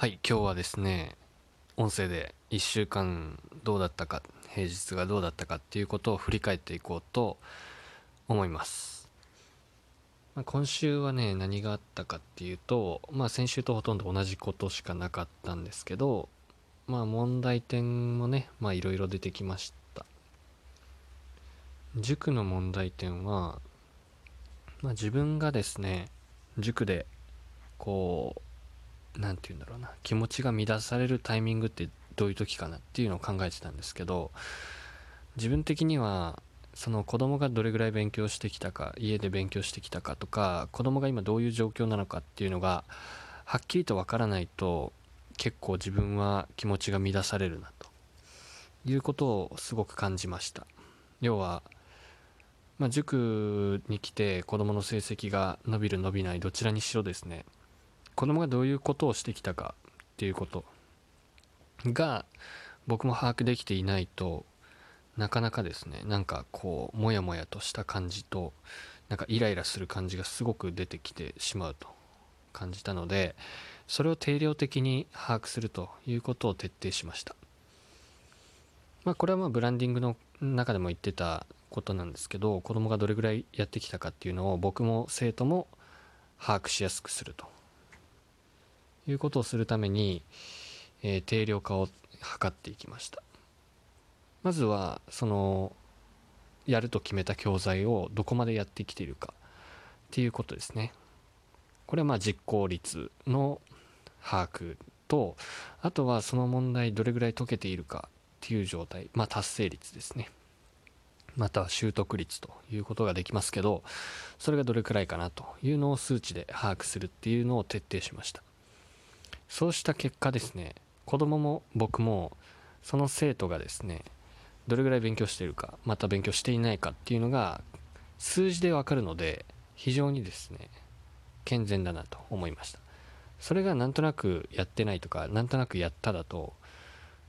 はい今日はですね音声で1週間どうだったか平日がどうだったかっていうことを振り返っていこうと思います、まあ、今週はね何があったかっていうとまあ先週とほとんど同じことしかなかったんですけどまあ問題点もねまあいろいろ出てきました。塾の問題点は、まあ、自分がですね塾でこう何て言うんだろうな気持ちが乱されるタイミングってどういう時かなっていうのを考えてたんですけど自分的にはその子供がどれぐらい勉強してきたか家で勉強してきたかとか子供が今どういう状況なのかっていうのがはっきりとわからないと結構自分は気持ちが乱されるなということをすごく感じました。要は、まあ、塾に来て子供の成績が伸びる伸びないどちらにしろですね子供がどういうことをしてきたかっていうことが僕も把握できていないとなかなかですねなんかこうモヤモヤとした感じとなんかイライラする感じがすごく出てきてしまうと感じたのでそれを定量的に把握するということを徹底しました。まあこれはまあブランディングの中でも言ってたことなんですけど子供がどれぐらいやってきたかっていうのを僕も生徒も把握しやすくすると。いうことをするために、えー定量化を図っていきました。まずはそのやると決めた教材をどこまでやってきているかっていうことですね。これはまあ実行率の把握とあとはその問題どれぐらい解けているかっていう状態まあ達成率ですね。または習得率ということができますけどそれがどれくらいかなというのを数値で把握するっていうのを徹底しました。そうした結果ですね子供も僕もその生徒がですねどれぐらい勉強しているかまた勉強していないかっていうのが数字でわかるので非常にですね健全だなと思いました。それがなんとなくやってないとかなんとなくやっただと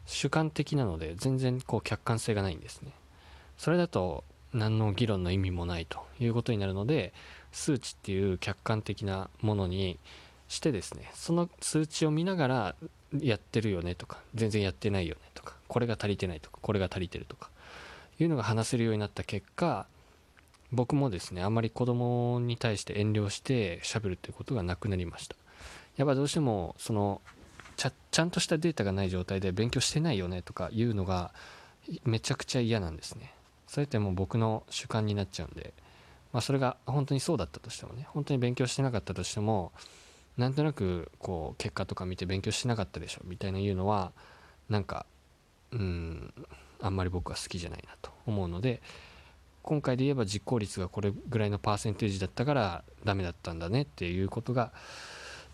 主観的なので全然こう客観性がないんですね。それだと何の議論の意味もないということになるので数値っていう客観的なものにしてですねその数値を見ながらやってるよねとか全然やってないよねとかこれが足りてないとかこれが足りてるとかいうのが話せるようになった結果僕もですねあんまり子供に対して遠慮して喋るっていうことがなくなりました。やっぱどうしてもそのちゃちゃんとしたデータがない状態で勉強してないよねとかいうのがめちゃくちゃ嫌なんですね。それってもう僕の主観になっちゃうんでまあそれが本当にそうだったとしてもね本当に勉強してなかったとしてもなんとなくこう結果とか見て勉強してなかったでしょみたいな言うのはなんかうんあんまり僕は好きじゃないなと思うので今回で言えば実行率がこれぐらいのパーセンテージだったからダメだったんだねっていうことが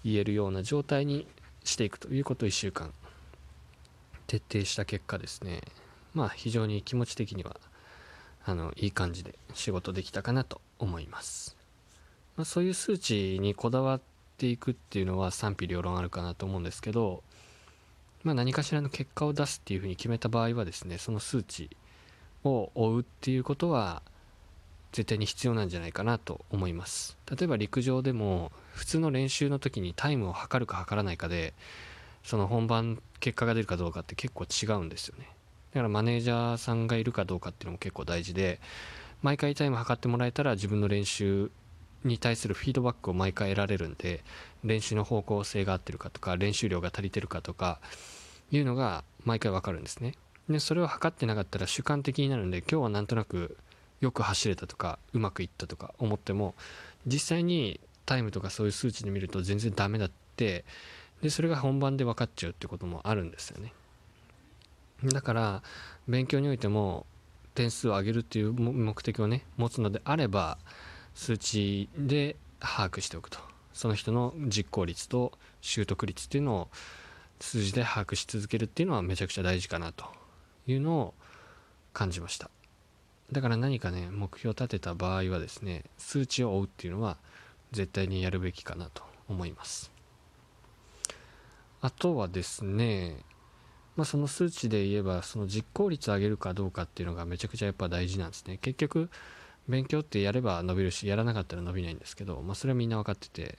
言えるような状態にしていくということを1週間徹底した結果ですね。まあ非常に気持ち的にはあのいい感じで仕事できたかなと思います、まあ、そういう数値にこだわっていくっていうのは賛否両論あるかなと思うんですけど、まあ、何かしらの結果を出すっていうふうに決めた場合はですねその数値を追うっていうことは絶対に必要なんじゃないかなと思います。例えば陸上でも普通の練習の時にタイムを測るか測らないかでその本番結果が出るかどうかって結構違うんですよね。だからマネージャーさんがいるかどうかっていうのも結構大事で毎回タイム測ってもらえたら自分の練習に対するフィードバックを毎回得られるんで練習の方向性が合ってるかとか練習量が足りてるかとかいうのが毎回わかるんですね。でそれを測ってなかったら主観的になるんで今日はなんとなくよく走れたとかうまくいったとか思っても実際にタイムとかそういう数値で見ると全然ダメだってでそれが本番で分かっちゃうってこともあるんですよね。だから勉強においても点数を上げるっていう目的をね持つのであれば数値で把握しておくと。その人の実行率と習得率っていうのを数字で把握し続けるっていうのはめちゃくちゃ大事かなというのを感じました。だから何かね目標を立てた場合はですね数値を追うっていうのは絶対にやるべきかなと思います。あとはですねまあ、その数値で言えばその実行率を上げるかどうかっていうのがめちゃくちゃやっぱ大事なんですね。結局勉強ってやれば伸びるしやらなかったら伸びないんですけど、まあ、それはみんな分かってて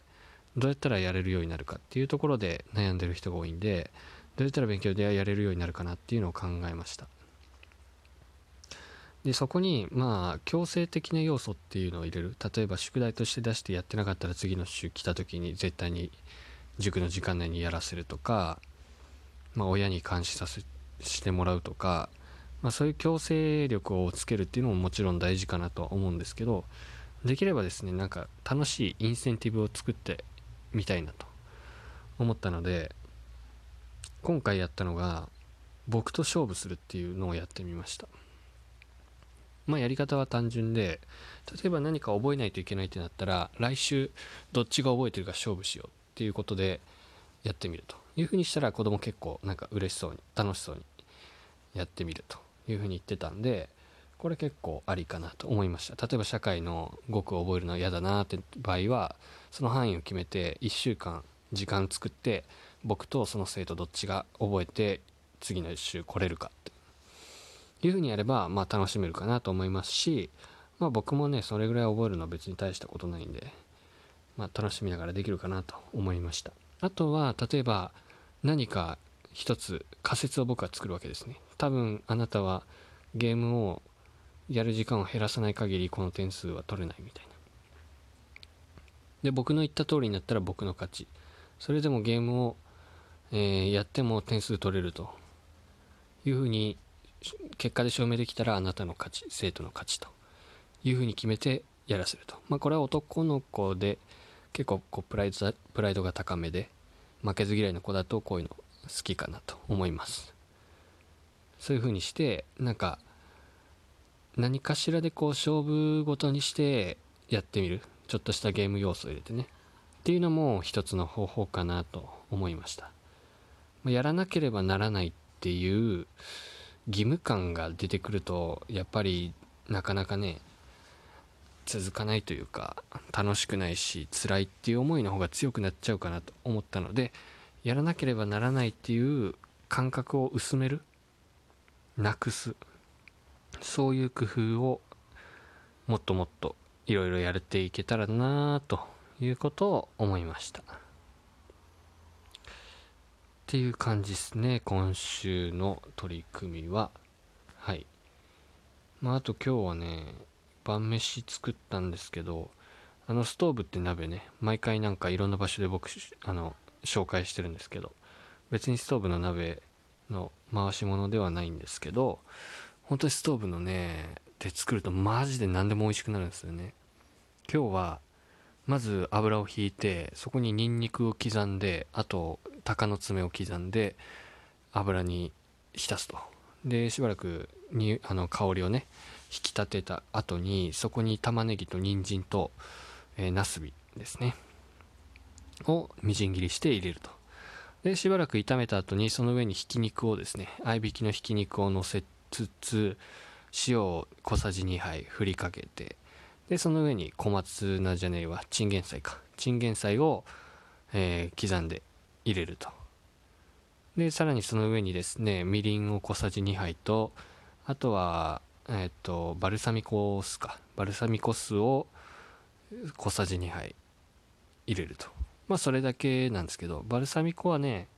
どうやったらやれるようになるかっていうところで悩んでる人が多いんでどうやったら勉強でやれるようになるかなっていうのを考えました。でそこにまあ強制的な要素っていうのを入れる。例えば宿題として出してやってなかったら次の週来た時に絶対に塾の時間内にやらせるとか、まあ、親に監視させしてもらうとか、まあ、そういう強制力をつけるっていうのももちろん大事かなとは思うんですけどできればですねなんか楽しいインセンティブを作ってみたいなと思ったので今回やったのが僕と勝負するっていうのをやってみました。まあやり方は単純で例えば何か覚えないといけないってなったら来週どっちが覚えてるか勝負しようっていうことでやってみるというふうにしたら子供結構なんか嬉しそうに楽しそうにやってみるというふうに言ってたんでこれ結構ありかなと思いました。例えば社会の語句を覚えるのは嫌だなって場合はその範囲を決めて1週間時間作って僕とその生徒どっちが覚えて次の1週来れるかっていうふうにやればまあ楽しめるかなと思いますしまあ僕もねそれぐらい覚えるのは別に大したことないんでまあ楽しみながらできるかなと思いました。あとは例えば何か一つ仮説を僕は作るわけですね。多分あなたはゲームをやる時間を減らさない限りこの点数は取れないみたいな。で僕の言った通りになったら僕の勝ち。それでもゲームを、えー、やっても点数取れるというふうに結果で証明できたらあなたの勝ち生徒の勝ちと。いうふうに決めてやらせると。まあこれは男の子で結構こうプライドプライドが高めで負けず嫌いの子だとこういうの好きかなと思います。そういうふうにしてなんか何かしらでこう勝負ごとにしてやってみる。ちょっとしたゲーム要素を入れてね。っていうのも一つの方法かなと思いました。やらなければならないっていう義務感が出てくるとやっぱりなかなかね続かないというか楽しくないし辛いっていう思いの方が強くなっちゃうかなと思ったのでやらなければならないっていう感覚を薄めるなくす。そういう工夫をもっともっといろいろやれていけたらなということを思いました。っていう感じですね今週の取り組みは。はい。まああと今日はね晩飯作ったんですけどあのストーブって鍋ね毎回なんかいろんな場所で僕あの紹介してるんですけど別にストーブの鍋の回し物ではないんですけど本当にストーブのねで作るとマジで何でも美味しくなるんですよね。今日はまず油をひいてそこにニンニクを刻んであと鷹の爪を刻んで油に浸すと。でしばらくにあの香りをね引き立てた後にそこに玉ねぎと人参と、えー、ナスビですね。をみじん切りして入れると。でしばらく炒めた後にその上にひき肉をですね合いびきのひき肉を乗せつつ塩を小さじ2杯振りかけてでその上に小松菜じゃねえわチンゲン菜か。チンゲン菜を、えー、刻んで入れると。でさらにその上にですねみりんを小さじ2杯とあとはえっ、ー、とバルサミコ酢か。バルサミコ酢を小さじ2杯入れると。まあそれだけなんですけどバルサミコはね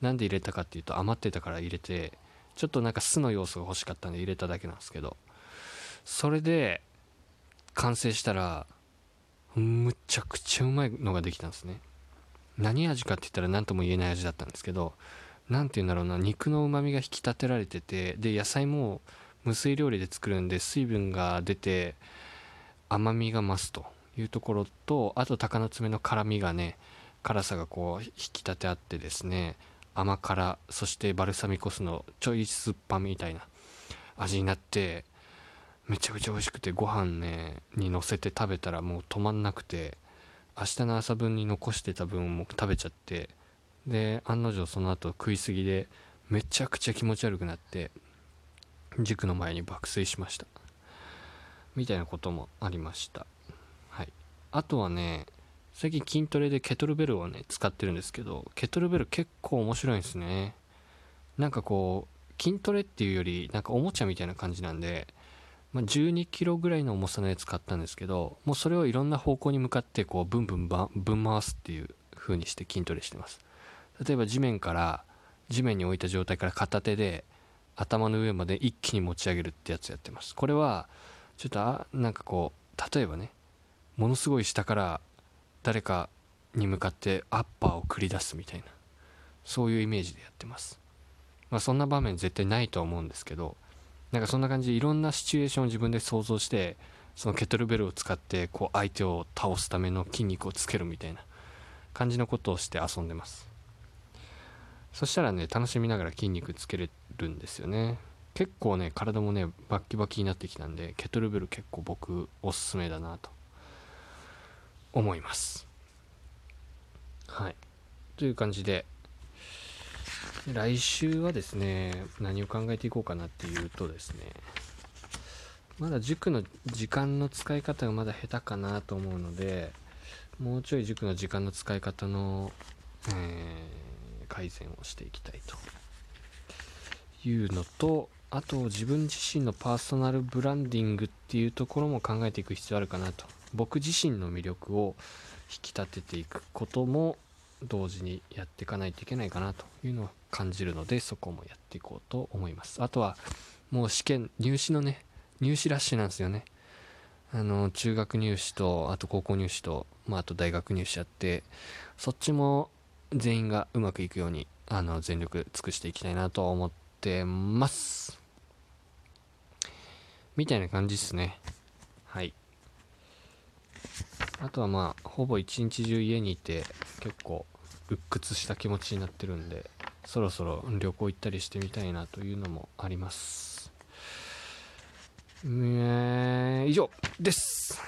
なんで入れたかっていうと余ってたから入れてちょっとなんか酢の要素が欲しかったんで入れただけなんですけどそれで完成したらむちゃくちゃうまいのができたんですね。何味かって言ったら何とも言えない味だったんですけど何て言うんだろうな肉のうまみが引き立てられててで野菜も無水料理で作るんで水分が出て甘みが増すというところとあと鷹の爪の辛みがね辛さがこう引き立てあってですね甘辛そしてバルサミコ酢のちょい酸っぱみたいな味になってめちゃくちゃ美味しくてご飯ねにのせて食べたらもう止まんなくて明日の朝分に残してた分も食べちゃってで案の定その後食いすぎでめちゃくちゃ気持ち悪くなって塾の前に爆睡しました。みたいなこともありました。はい。あとはね最近筋トレでケトルベルをね使ってるんですけどケトルベル結構面白いんですね。なんかこう筋トレっていうよりなんかおもちゃみたいな感じなんで、まあ、12キロぐらいの重さのやつ買ったんですけどもうそれをいろんな方向に向かってこうブンブンぶん回すっていう風にして筋トレしてます。例えば地面から地面に置いた状態から片手で頭の上まで一気に持ち上げるってやつやってます。これはちょっとあなんかこう例えばねものすごい下から誰かに向かってアッパーを繰り出すみたいなそういうイメージでやってます。まあそんな場面絶対ないとは思うんですけどなんかそんな感じでいろんなシチュエーションを自分で想像してそのケトルベルを使ってこう相手を倒すための筋肉をつけるみたいな感じのことをして遊んでます。そしたらね楽しみながら筋肉つけれるんですよね。結構ね体もねバッキバキになってきたんでケトルベル結構僕おすすめだなと。思います。はい。という感じで来週はですね何を考えていこうかなっていうとですねまだ塾の時間の使い方がまだ下手かなと思うのでもうちょい塾の時間の使い方の、えー、改善をしていきたいというのとあと自分自身のパーソナルブランディングっていうところも考えていく必要あるかなと僕自身の魅力を引き立てていくことも同時にやっていかないといけないかなというのを感じるのでそこもやっていこうと思います。あとはもう試験入試のね入試ラッシュなんですよね。あの中学入試とあと高校入試と、まあ、あと大学入試やってそっちも全員がうまくいくようにあの全力尽くしていきたいなと思ってます。みたいな感じですね。あとはまあほぼ一日中家にいて結構鬱屈した気持ちになってるんでそろそろ旅行行ったりしてみたいなというのもあります。えー、以上です。